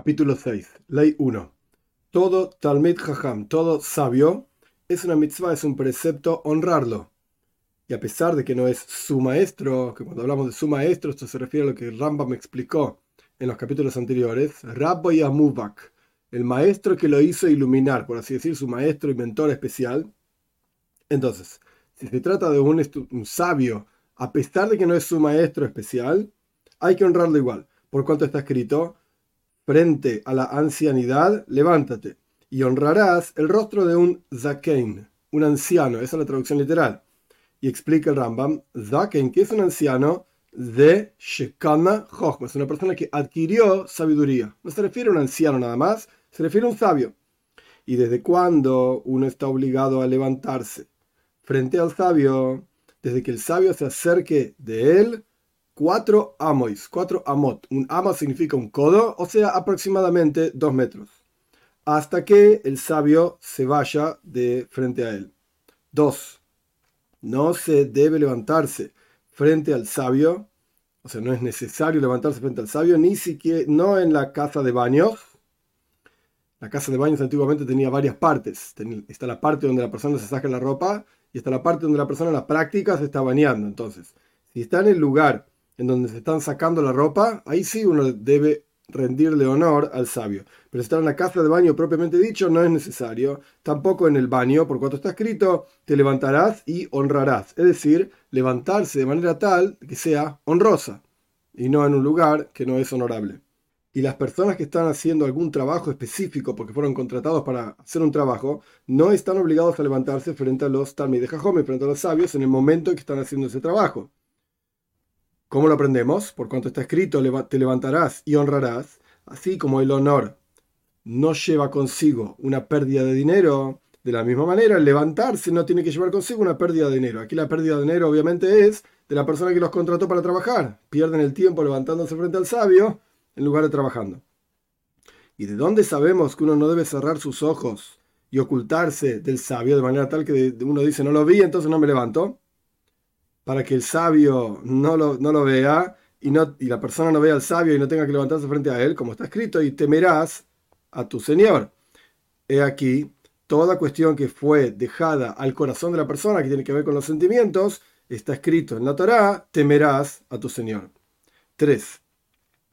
Capítulo 6. Ley 1. Todo Talmid Jajam, todo sabio, es una mitzvah, es un precepto honrarlo. Y a pesar de que no es su maestro, que cuando hablamos de su maestro, esto se refiere a lo que Rambam explicó en los capítulos anteriores, Rabbi Amubak, el maestro que lo hizo iluminar, por así decir, su maestro y mentor especial. Entonces, si se trata de un, un sabio, a pesar de que no es su maestro especial, hay que honrarlo igual. Por cuanto está escrito, frente a la ancianidad, levántate y honrarás el rostro de un zakein, un anciano, esa es la traducción literal. Y explica el Rambam, zakein, que es un anciano de Shekana Jochma, es una persona que adquirió sabiduría. No se refiere a un anciano nada más, se refiere a un sabio. ¿Y desde cuándo uno está obligado a levantarse frente al sabio? Desde que el sabio se acerque de él cuatro amois, cuatro amot. Un amo significa un codo, o sea, aproximadamente dos metros. Hasta que el sabio se vaya de frente a él. Dos, no se debe levantarse frente al sabio, o sea, no es necesario levantarse frente al sabio, ni siquiera, no en la casa de baños. La casa de baños antiguamente tenía varias partes. Está la parte donde la persona se saca la ropa y está la parte donde la persona en la práctica se está bañando. Entonces, si está en el lugar en donde se están sacando la ropa, ahí sí uno debe rendirle honor al sabio. Pero estar en la casa de baño propiamente dicho no es necesario. Tampoco en el baño, por cuanto está escrito, te levantarás y honrarás. Es decir, levantarse de manera tal que sea honrosa y no en un lugar que no es honorable. Y las personas que están haciendo algún trabajo específico porque fueron contratados para hacer un trabajo, no están obligados a levantarse frente a los Talmud de Jajome, frente a los sabios, en el momento en que están haciendo ese trabajo. ¿Cómo lo aprendemos? Por cuanto está escrito, te levantarás y honrarás, así como el honor no lleva consigo una pérdida de dinero, de la misma manera, el levantarse no tiene que llevar consigo una pérdida de dinero. Aquí la pérdida de dinero obviamente es de la persona que los contrató para trabajar. Pierden el tiempo levantándose frente al sabio en lugar de trabajando. ¿Y de dónde sabemos que uno no debe cerrar sus ojos y ocultarse del sabio de manera tal que uno dice no lo vi, entonces no me levanto? Para que el sabio no lo, no lo vea y, no, y la persona no vea al sabio y no tenga que levantarse frente a él, como está escrito, y temerás a tu Señor. He aquí, toda cuestión que fue dejada al corazón de la persona, que tiene que ver con los sentimientos, está escrito en la Torá, temerás a tu Señor. 3.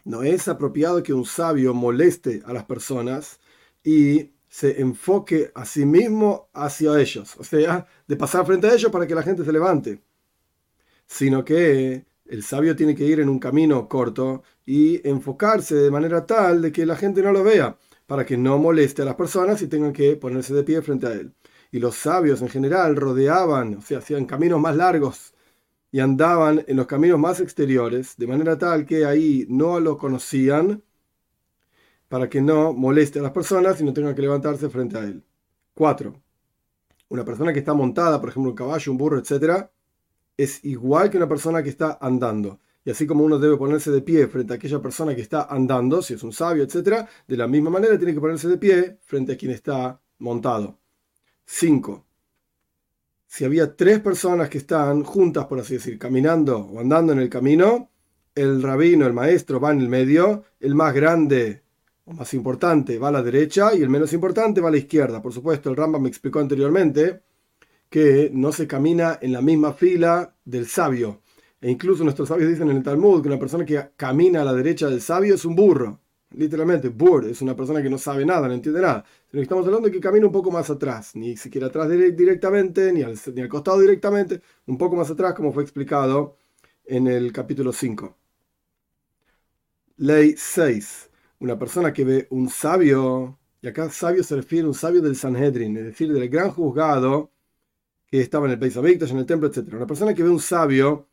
No es apropiado que un sabio moleste a las personas y se enfoque a sí mismo hacia ellos, o sea, de pasar frente a ellos para que la gente se levante sino que el sabio tiene que ir en un camino corto y enfocarse de manera tal de que la gente no lo vea, para que no moleste a las personas y tengan que ponerse de pie frente a él. Y los sabios en general rodeaban, o sea, hacían caminos más largos y andaban en los caminos más exteriores, de manera tal que ahí no lo conocían, para que no moleste a las personas y no tengan que levantarse frente a él. 4. Una persona que está montada, por ejemplo, un caballo, un burro, etc., es igual que una persona que está andando. Y así como uno debe ponerse de pie frente a aquella persona que está andando, si es un sabio, etc., de la misma manera tiene que ponerse de pie frente a quien está montado. 5. Si había tres personas que están juntas, por así decir, caminando o andando en el camino, el rabino, el maestro, va en el medio, el más grande o más importante va a la derecha y el menos importante va a la izquierda. Por supuesto, el Rambam me explicó anteriormente que no se camina en la misma fila del sabio. E incluso nuestros sabios dicen en el Talmud que una persona que camina a la derecha del sabio es un burro. Literalmente, burr es una persona que no sabe nada, no entiende nada. Estamos hablando de que camina un poco más atrás, ni siquiera atrás directamente, ni al, ni al costado directamente, un poco más atrás, como fue explicado en el capítulo 5. Ley 6. Una persona que ve un sabio, y acá sabio se refiere a un sabio del Sanhedrin, es decir, del gran juzgado, que estaba en el país en el templo, etc. Una persona que ve un sabio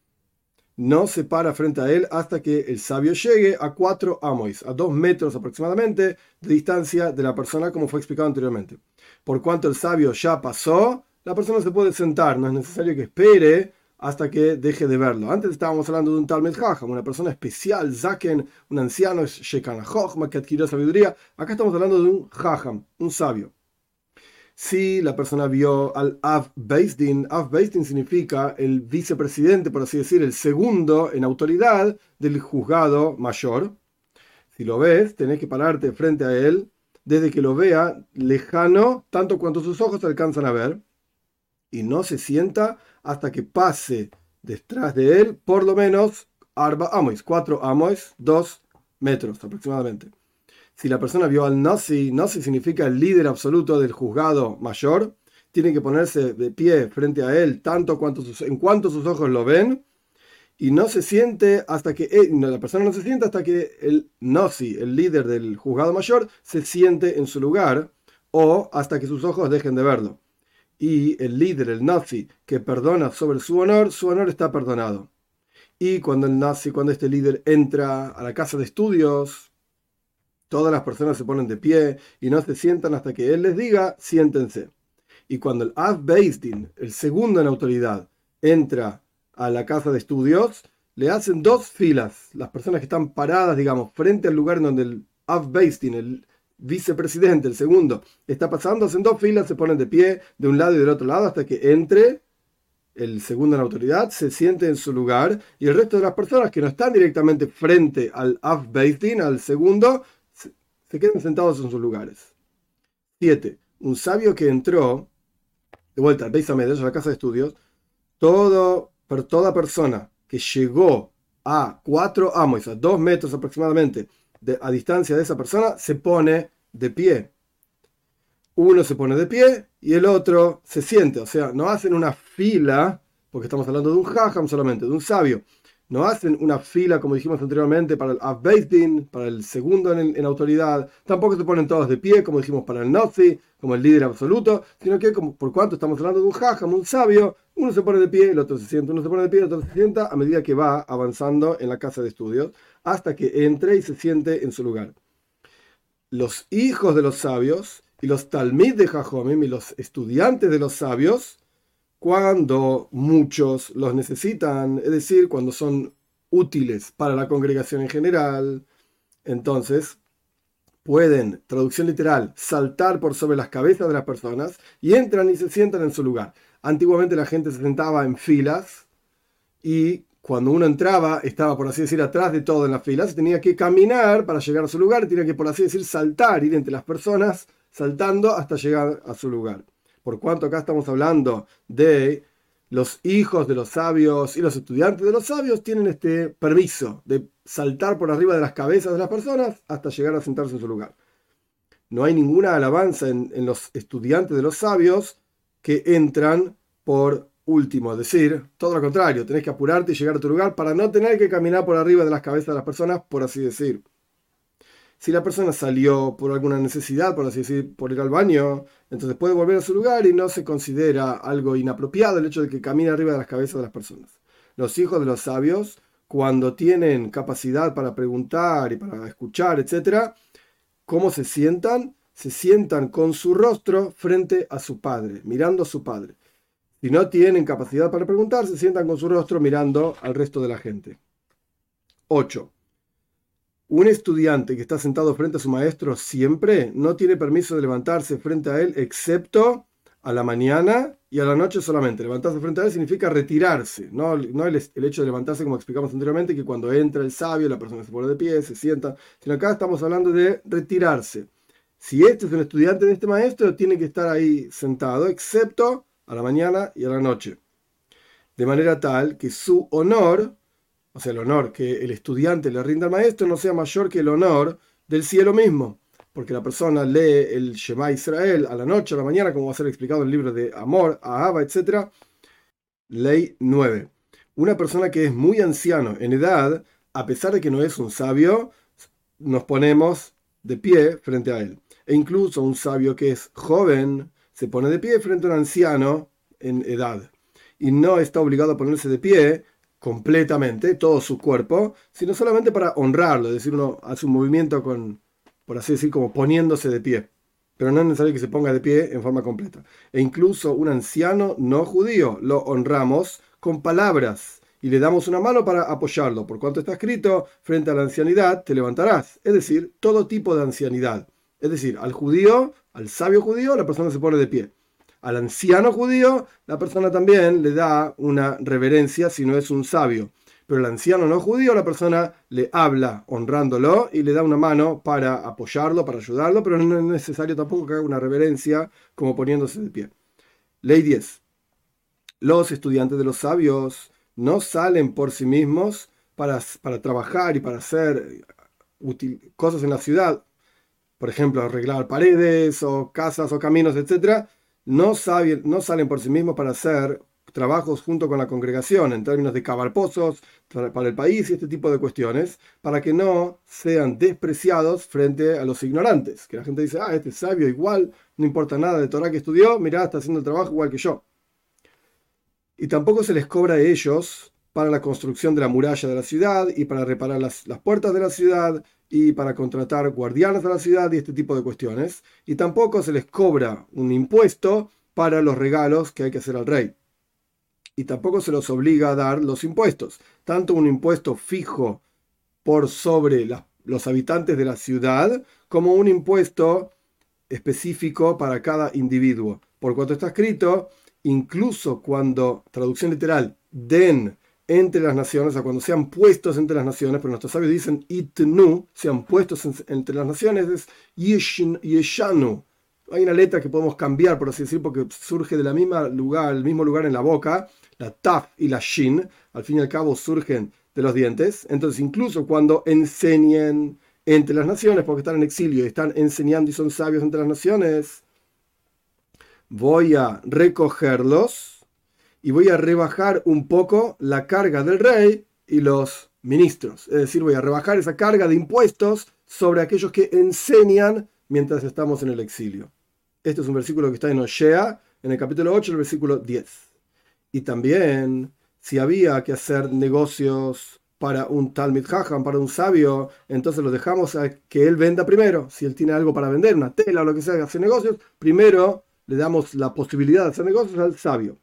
no se para frente a él hasta que el sabio llegue a cuatro amois, a dos metros aproximadamente de distancia de la persona, como fue explicado anteriormente. Por cuanto el sabio ya pasó, la persona se puede sentar, no es necesario que espere hasta que deje de verlo. Antes estábamos hablando de un tal Medjaham, una persona especial, Zaken, un anciano, Shekana que adquirió sabiduría. Acá estamos hablando de un Jaham, un sabio si la persona vio al Av Beisdin, Av Beisdin significa el vicepresidente, por así decir, el segundo en autoridad del juzgado mayor. Si lo ves, tenés que pararte frente a él desde que lo vea lejano, tanto cuanto sus ojos alcanzan a ver, y no se sienta hasta que pase detrás de él por lo menos arba amois, cuatro amois, dos metros aproximadamente. Si la persona vio al Nasi, Nasi significa el líder absoluto del juzgado mayor, tiene que ponerse de pie frente a él tanto en cuanto sus ojos lo ven y no se siente hasta que eh, la persona no se siente hasta que el Nasi, el líder del juzgado mayor, se siente en su lugar o hasta que sus ojos dejen de verlo. Y el líder, el Nasi, que perdona sobre su honor, su honor está perdonado. Y cuando el Nasi, cuando este líder entra a la casa de estudios, todas las personas se ponen de pie y no se sientan hasta que él les diga, siéntense. Y cuando el Av el segundo en autoridad, entra a la casa de estudios, le hacen dos filas. Las personas que están paradas, digamos, frente al lugar donde el Av el vicepresidente, el segundo, está pasando, hacen dos filas, se ponen de pie de un lado y del otro lado hasta que entre el segundo en autoridad, se siente en su lugar y el resto de las personas que no están directamente frente al Beisdin, al segundo, se quedan sentados en sus lugares. 7. Un sabio que entró de vuelta al Beis a la casa de estudios, todo, toda persona que llegó a cuatro amos, a dos metros aproximadamente de, a distancia de esa persona, se pone de pie. Uno se pone de pie y el otro se siente. O sea, no hacen una fila, porque estamos hablando de un hajam solamente, de un sabio no hacen una fila, como dijimos anteriormente, para el Abbeidin, para el segundo en, autoridad, tampoco se ponen todos de pie, como dijimos para el Nazi, como el líder absoluto, sino que por cuanto estamos hablando de un jajam, un sabio, uno se pone de pie, el otro se sienta, uno se pone de pie, el otro se sienta, a medida que va avanzando en la casa de estudios, hasta que entre y se siente en su lugar. Los hijos de los sabios y los talmid de Jajomim y los estudiantes de los sabios, cuando muchos los necesitan, es decir, cuando son útiles para la congregación en general, entonces pueden, traducción literal, saltar por sobre las cabezas de las personas y entran y se sientan en su lugar. Antiguamente la gente se sentaba en filas y cuando uno entraba estaba, por así decir, atrás de todo en las filas, tenía que caminar para llegar a su lugar, tenía que, por así decir, saltar, ir entre las personas, saltando hasta llegar a su lugar por cuanto acá estamos hablando de los hijos de los sabios y los estudiantes de los sabios tienen este permiso de saltar por arriba de las cabezas de las personas hasta llegar a sentarse en su lugar. No hay ninguna alabanza en, los estudiantes de los sabios que entran por último, es decir, todo lo contrario, tenés que apurarte y llegar a tu lugar para no tener que caminar por arriba de las cabezas de las personas, por así decir. Si la persona salió por alguna necesidad, por así decir, por ir al baño, entonces puede volver a su lugar y no se considera algo inapropiado el hecho de que camine arriba de las cabezas de las personas. Los hijos de los sabios, cuando tienen capacidad para preguntar y para escuchar, etc., ¿cómo se sientan? Se sientan con su rostro frente a su padre, mirando a su padre. Si no tienen capacidad para preguntar, se sientan con su rostro mirando al resto de la gente. 8 un estudiante que está sentado frente a su maestro siempre no tiene permiso de levantarse frente a él excepto a la mañana y a la noche solamente. Levantarse frente a él significa retirarse, no, no el, hecho de levantarse como explicamos anteriormente, que cuando entra el sabio la persona se pone de pie, se sienta, sino acá estamos hablando de retirarse. Si este es un estudiante de este maestro, tiene que estar ahí sentado, excepto a la mañana y a la noche. De manera tal que su honor o sea, el honor que el estudiante le rinda al maestro no sea mayor que el honor del cielo mismo. Porque la persona lee el Shema Israel a la noche, a la mañana, como va a ser explicado en el libro de Amor, Ahaba, etc. Ley 9. Una persona que es muy anciano en edad, a pesar de que no es un sabio, nos ponemos de pie frente a él. E incluso un sabio que es joven se pone de pie frente a un anciano en edad. Y no está obligado a ponerse de pie completamente, todo su cuerpo, sino solamente para honrarlo, es decir, uno hace un movimiento con, por así decir, como poniéndose de pie. Pero no es necesario que se ponga de pie en forma completa. E incluso un anciano no judío lo honramos con palabras y le damos una mano para apoyarlo. Por cuanto está escrito, frente a la ancianidad te levantarás. Es decir, todo tipo de ancianidad. Es decir, al judío, al sabio judío, la persona se pone de pie al anciano judío, la persona también le da una reverencia si no es un sabio. Pero el anciano no judío, la persona le habla honrándolo y le da una mano para apoyarlo, para ayudarlo, pero no es necesario tampoco que haga una reverencia como poniéndose de pie. Ley 10. Los estudiantes de los sabios no salen por sí mismos para, para trabajar y para hacer cosas en la ciudad, por ejemplo, arreglar paredes o casas o caminos, etc., no, no salen por sí mismos para hacer trabajos junto con la congregación en términos de cavar pozos para el país y este tipo de cuestiones, para que no sean despreciados frente a los ignorantes. Que la gente dice, ah, este es sabio igual, no importa nada de Torah que estudió, mirá, está haciendo el trabajo igual que yo. Y tampoco se les cobra a ellos para la construcción de la muralla de la ciudad y para reparar las, puertas de la ciudad y para contratar guardianes de la ciudad y este tipo de cuestiones. Y tampoco se les cobra un impuesto para los regalos que hay que hacer al rey y tampoco se los obliga a dar los impuestos, tanto un impuesto fijo por sobre los habitantes de la ciudad como un impuesto específico para cada individuo. Por cuanto está escrito, incluso cuando, traducción literal, den entre las naciones, o cuando sean puestos entre las naciones, pero nuestros sabios dicen itnu, sean puestos entre las naciones, es yeshanu, hay una letra que podemos cambiar, por así decir, porque surge de la misma lugar, el mismo lugar en la boca, la taf y la shin, al fin y al cabo surgen de los dientes. Entonces, incluso cuando enseñen entre las naciones, porque están en exilio y están enseñando y son sabios entre las naciones, voy a recogerlos y voy a rebajar un poco la carga del rey y los ministros. Es decir, voy a rebajar esa carga de impuestos sobre aquellos que enseñan mientras estamos en el exilio. Este es un versículo que está en Oshea, en el capítulo 8, el versículo 10. Y también, si había que hacer negocios para un Talmid Hajam, para un sabio, entonces lo dejamos a que él venda primero. Si él tiene algo para vender, una tela o lo que sea, hacer negocios, primero le damos la posibilidad de hacer negocios al sabio.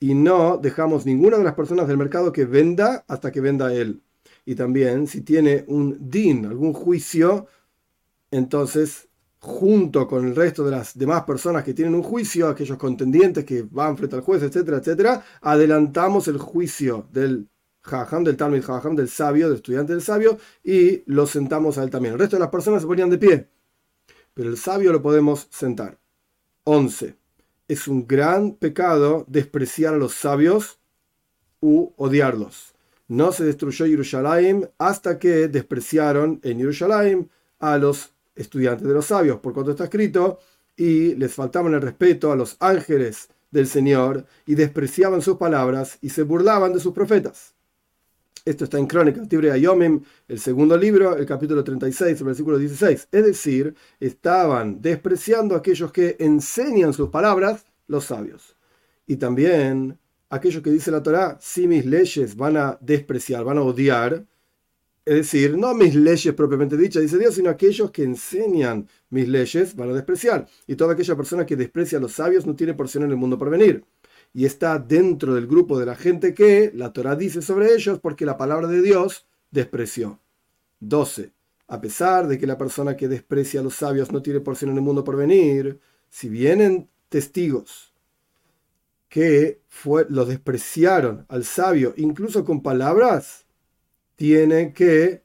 Y no dejamos ninguna de las personas del mercado que venda hasta que venda él. Y también, si tiene un din, algún juicio, entonces, junto con el resto de las demás personas que tienen un juicio, aquellos contendientes que van frente al juez, etcétera, etcétera, adelantamos el juicio del Jajam, del Talmud Jajam, del sabio, del estudiante del sabio, y lo sentamos a él también. El resto de las personas se ponían de pie, pero el sabio lo podemos sentar. 11. Es un gran pecado despreciar a los sabios u odiarlos. No se destruyó Jerusalén hasta que despreciaron en Jerusalén a los estudiantes de los sabios, por cuanto está escrito, y les faltaban el respeto a los ángeles del Señor y despreciaban sus palabras y se burlaban de sus profetas. Esto está en Crónicas, Tibre Ayomim, el segundo libro, el capítulo 36, el versículo 16. Es decir, estaban despreciando aquellos que enseñan sus palabras, los sabios. Y también aquellos que dice la Torá, si mis leyes van a despreciar, van a odiar, es decir, no mis leyes propiamente dichas, dice Dios, sino aquellos que enseñan mis leyes van a despreciar. Y toda aquella persona que desprecia a los sabios no tiene porción en el mundo por venir. Y está dentro del grupo de la gente que la Torah dice sobre ellos porque la palabra de Dios despreció. 12. A pesar de que la persona que desprecia a los sabios no tiene porción en el mundo por venir, si vienen testigos que fue, los despreciaron al sabio, incluso con palabras, tiene que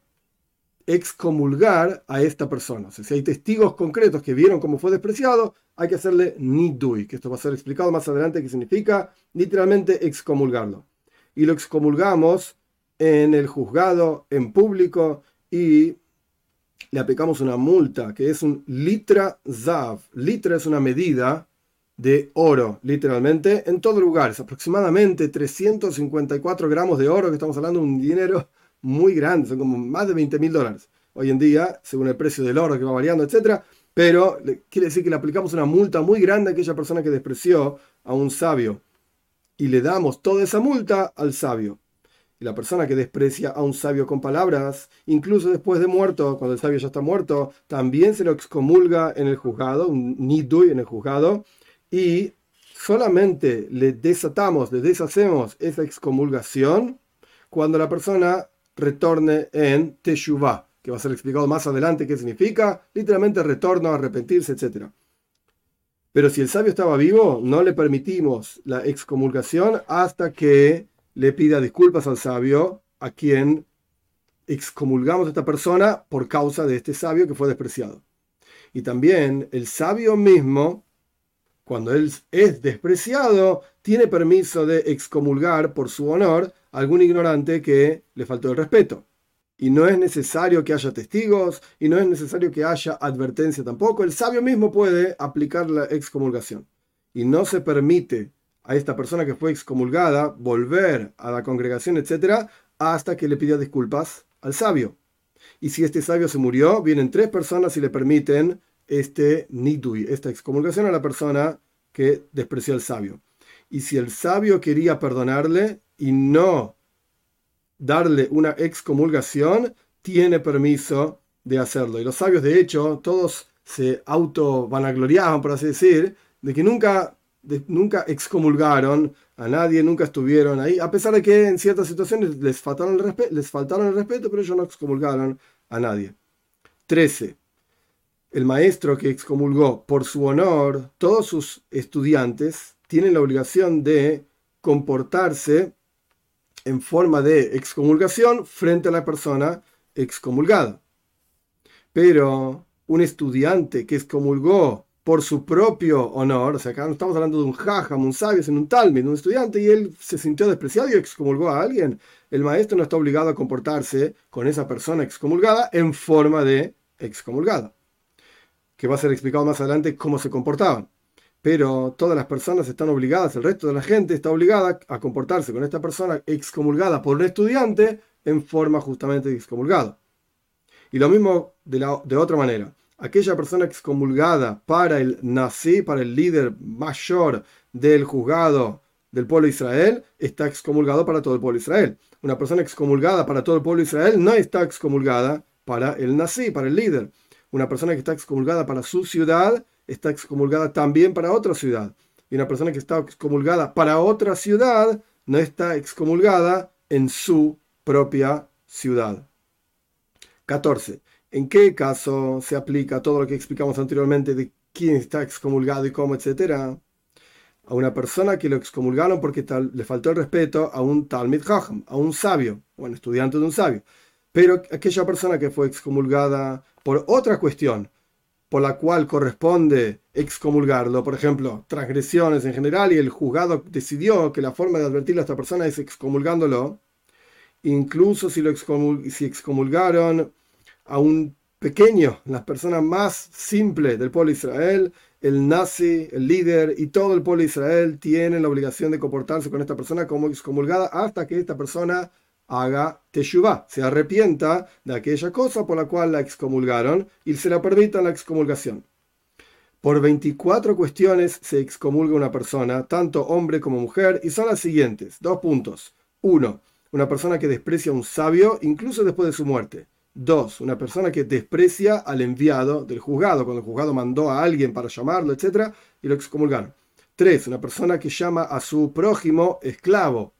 excomulgar a esta persona. Si hay testigos concretos que vieron cómo fue despreciado, hay que hacerle nidui, que esto va a ser explicado más adelante, que significa literalmente excomulgarlo. Y lo excomulgamos en el juzgado, en público, y le aplicamos una multa, que es un litra zav. Litra es una medida de oro, literalmente, en todo lugar. Es aproximadamente 354 gramos de oro, que estamos hablando de un dinero muy grandes, son como más de 20 mil dólares hoy en día, según el precio del oro que va variando, etc. Pero quiere decir que le aplicamos una multa muy grande a aquella persona que despreció a un sabio y le damos toda esa multa al sabio. Y la persona que desprecia a un sabio con palabras, incluso después de muerto, cuando el sabio ya está muerto, también se lo excomulga en el juzgado, un nidui en el juzgado, y solamente le desatamos, le deshacemos esa excomulgación cuando la persona retorne en Teshuvah, que va a ser explicado más adelante qué significa, literalmente retorno, arrepentirse, etc. Pero si el sabio estaba vivo, no le permitimos la excomulgación hasta que le pida disculpas al sabio a quien excomulgamos a esta persona por causa de este sabio que fue despreciado. Y también el sabio mismo, cuando él es despreciado, tiene permiso de excomulgar por su honor a algún ignorante que le faltó el respeto. Y no es necesario que haya testigos y no es necesario que haya advertencia tampoco. El sabio mismo puede aplicar la excomulgación. Y no se permite a esta persona que fue excomulgada volver a la congregación, etc., hasta que le pidió disculpas al sabio. Y si este sabio se murió, vienen tres personas y le permiten este nidui, esta excomulgación a la persona que despreció al sabio. Y si el sabio quería perdonarle y no darle una excomulgación, tiene permiso de hacerlo. Y los sabios, de hecho, todos se auto vanagloriaban, por así decir, de que nunca, nunca excomulgaron a nadie, nunca estuvieron ahí, a pesar de que en ciertas situaciones les faltaron el, les faltaron el respeto, pero ellos no excomulgaron a nadie. 13. El maestro que excomulgó por su honor, todos sus estudiantes tienen la obligación de comportarse en forma de excomulgación frente a la persona excomulgada. Pero un estudiante que excomulgó por su propio honor, o sea, acá no estamos hablando de un jajam, un sabio, sino un talmud, un estudiante, y él se sintió despreciado y excomulgó a alguien, el maestro no está obligado a comportarse con esa persona excomulgada en forma de excomulgada, que va a ser explicado más adelante cómo se comportaban. Pero todas las personas están obligadas, el resto de la gente está obligada a comportarse con esta persona excomulgada por un estudiante en forma justamente de excomulgada. Y lo mismo de otra manera aquella persona excomulgada para el nazi, para el líder mayor del juzgado del pueblo de Israel, está excomulgado para todo el pueblo de Israel. Una persona excomulgada para todo el pueblo de Israel no está excomulgada para el nazi, para el líder. Una persona que está excomulgada para su ciudad está excomulgada también para otra ciudad. Y una persona que está excomulgada para otra ciudad no está excomulgada en su propia ciudad. 14. ¿En qué caso se aplica todo lo que explicamos anteriormente de quién está excomulgado y cómo, etcétera? A una persona que lo excomulgaron porque tal, le faltó el respeto a un Talmid Chacham, a un sabio, bueno, estudiante de un sabio. Pero aquella persona que fue excomulgada por otra cuestión, por la cual corresponde excomulgarlo, por ejemplo, transgresiones en general, y el juzgado decidió que la forma de advertirle a esta persona es excomulgándolo, incluso si lo excomulgaron a un pequeño, las personas más simples del pueblo de Israel, el nazi, el líder y todo el pueblo de Israel tienen la obligación de comportarse con esta persona como excomulgada hasta que esta persona haga teshuvah, se arrepienta de aquella cosa por la cual la excomulgaron y se la permita la excomulgación. Por 24 cuestiones se excomulga una persona, tanto hombre como mujer, y son las siguientes. Dos puntos. Uno, una persona que desprecia a un sabio incluso después de su muerte. Dos, una persona que desprecia al enviado del juzgado, cuando el juzgado mandó a alguien para llamarlo, etc., y lo excomulgaron. Tres, una persona que llama a su prójimo esclavo.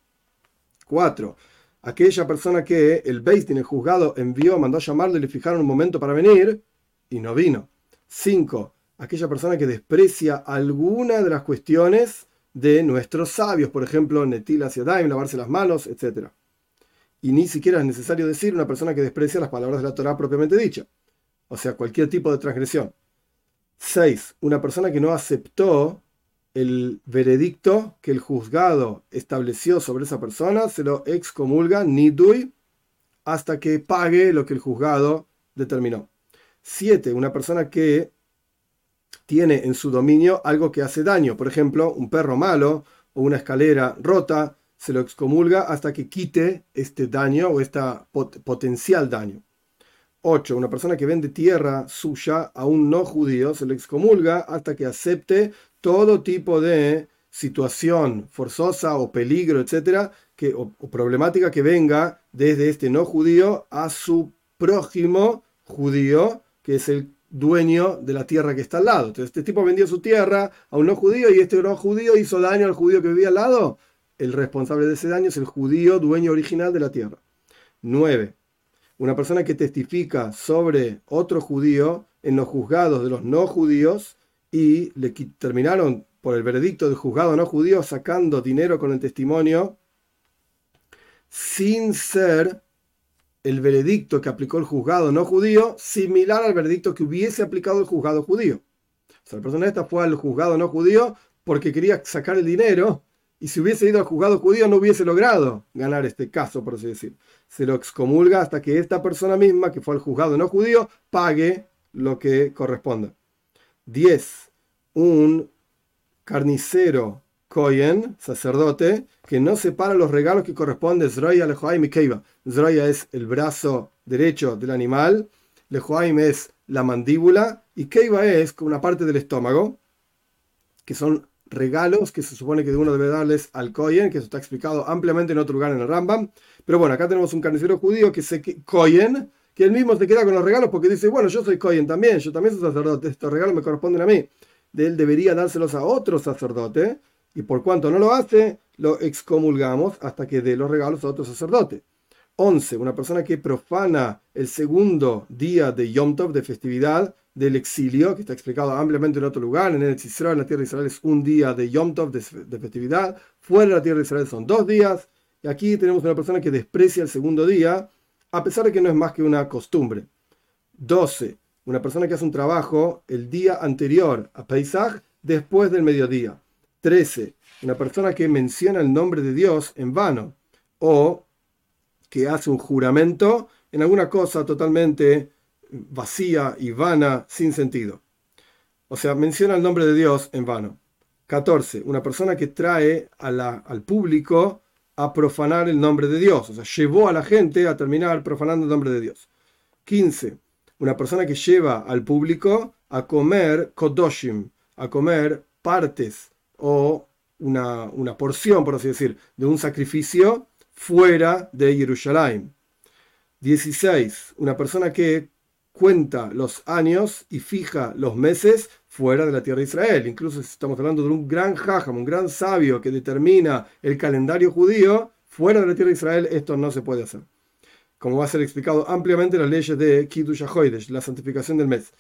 Cuatro, aquella persona que el Beistin, el juzgado, envió, mandó a llamarlo y le fijaron un momento para venir y no vino. Cinco, aquella persona que desprecia alguna de las cuestiones de nuestros sabios, por ejemplo, netil hacia daim, lavarse las manos, etc y ni siquiera es necesario decir una persona que desprecia las palabras de la Torah propiamente dicha, o sea, cualquier tipo de transgresión. 6. Una persona que no aceptó el veredicto que el juzgado estableció sobre esa persona, se lo excomulga, nidui, hasta que pague lo que el juzgado determinó. 7. Una persona que tiene en su dominio algo que hace daño, por ejemplo, un perro malo o una escalera rota, se lo excomulga hasta que quite este daño o este potencial daño. 8. Una persona que vende tierra suya a un no judío se le excomulga hasta que acepte todo tipo de situación forzosa o peligro, etcétera, que, o, problemática que venga desde este no judío a su prójimo judío, que es el dueño de la tierra que está al lado. Entonces, este tipo vendió su tierra a un no judío y este no judío hizo daño al judío que vivía al lado el responsable de ese daño es el judío dueño original de la tierra. 9. Una persona que testifica sobre otro judío en los juzgados de los no judíos y le terminaron por el veredicto del juzgado no judío sacando dinero con el testimonio sin ser el veredicto que aplicó el juzgado no judío similar al veredicto que hubiese aplicado el juzgado judío. O sea, la persona esta fue al juzgado no judío porque quería sacar el dinero y si hubiese ido al juzgado judío no hubiese logrado ganar este caso, por así decir. Se lo excomulga hasta que esta persona misma, que fue al juzgado no judío, pague lo que corresponda. 10. Un carnicero Kohen, sacerdote, que no separa los regalos que corresponden Zroya, Lejoaim y Keiva. Zroya es el brazo derecho del animal, Lejoaim es la mandíbula y Keiva es una parte del estómago, que son regalos que se supone que uno debe darles al Kohen, que eso está explicado ampliamente en otro lugar en el Rambam. Pero bueno, acá tenemos un carnicero judío que se Kohen, que él mismo se queda con los regalos porque dice, bueno, yo soy Kohen también, yo también soy sacerdote, estos regalos me corresponden a mí. De él debería dárselos a otro sacerdote, y por cuanto no lo hace, lo excomulgamos hasta que dé los regalos a otro sacerdote. 11. Una persona que profana el segundo día de Yom Tov, de festividad del exilio, que está explicado ampliamente en otro lugar. En el Israel, en la tierra de Israel, es un día de Yom Tov, de, festividad. Fuera de la tierra de Israel son dos días. Y aquí tenemos una persona que desprecia el segundo día, a pesar de que no es más que una costumbre. 12. Una persona que hace un trabajo el día anterior a Pesach, después del mediodía. 13. Una persona que menciona el nombre de Dios en vano o que hace un juramento en alguna cosa totalmente vacía y vana, sin sentido. O sea, menciona el nombre de Dios en vano. 14. Una persona que trae al público a profanar el nombre de Dios. O sea, llevó a la gente a terminar profanando el nombre de Dios. 15. Una persona que lleva al público a comer kodoshim, a comer partes o una, porción, por así decir, de un sacrificio fuera de Jerusalén. 16. Una persona que cuenta los años y fija los meses fuera de la tierra de Israel. Incluso estamos hablando de un gran jajam, un gran sabio que determina el calendario judío fuera de la tierra de Israel, esto no se puede hacer. Como va a ser explicado ampliamente en las leyes de Kiddush HaHoidesh, la santificación del mes.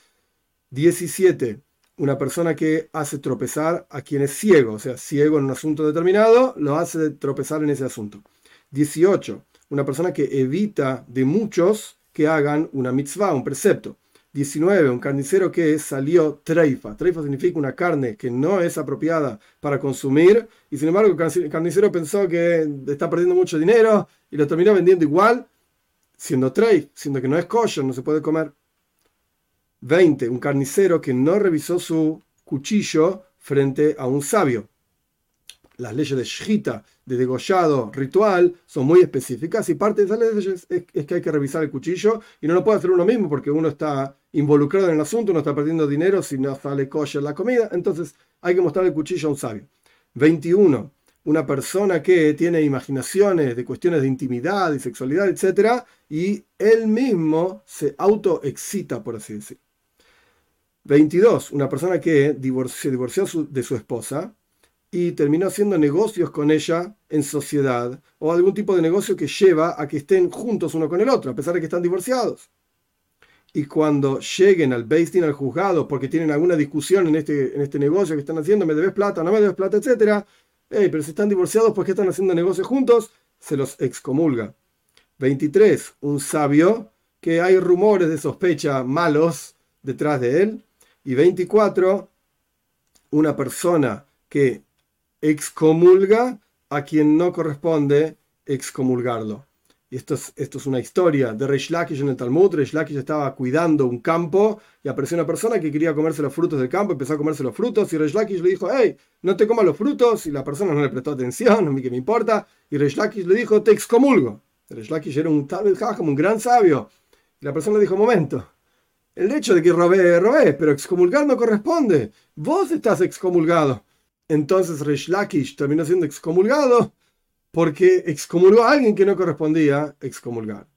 17. Una persona que hace tropezar a quien es ciego, o sea, ciego en un asunto determinado, lo hace tropezar en ese asunto. 18. Una persona que evita de muchos que hagan una mitzvah, un precepto. 19. Un carnicero que salió treifa. Treifa significa una carne que no es apropiada para consumir y sin embargo el carnicero pensó que está perdiendo mucho dinero y lo terminó vendiendo igual, siendo treif, siendo que no es kosher, no se puede comer. 20. Un carnicero que no revisó su cuchillo frente a un sabio las leyes de shita, de degollado ritual, son muy específicas y parte de esas leyes es, que hay que revisar el cuchillo y no lo puede hacer uno mismo porque uno está involucrado en el asunto, uno está perdiendo dinero si no sale kosher la comida, entonces hay que mostrar el cuchillo a un sabio. 21. Una persona que tiene imaginaciones de cuestiones de intimidad y sexualidad, etc. y él mismo se autoexcita, por así decir. 22. Una persona que se divorció de su esposa y terminó haciendo negocios con ella en sociedad o algún tipo de negocio que lleva a que estén juntos uno con el otro, a pesar de que están divorciados. Y cuando lleguen al Beistin, al juzgado, porque tienen alguna discusión en este, en este negocio que están haciendo, me debes plata, no me debes plata, etc. pero si están divorciados, ¿por qué están haciendo negocios juntos? Se los excomulga. 23. Un sabio que hay rumores de sospecha malos detrás de él. Y 24. Una persona que excomulga a quien no corresponde excomulgarlo. Esto es, esto es una historia de Reish Lakish en el Talmud. Reish Lakish estaba cuidando un campo y apareció una persona que quería comerse los frutos del campo, empezó a comerse los frutos y Reish Lakish le dijo, hey, no te comas los frutos y la persona no le prestó atención, a mí que me importa. Y Reish Lakish le dijo, te excomulgo. Reish Lakish era un tal un gran sabio. Y la persona le dijo, momento, el hecho de que robé, robé, pero excomulgar no corresponde. Vos estás excomulgado. Entonces Reish Lakish terminó siendo excomulgado porque excomulgó a alguien que no correspondía excomulgar.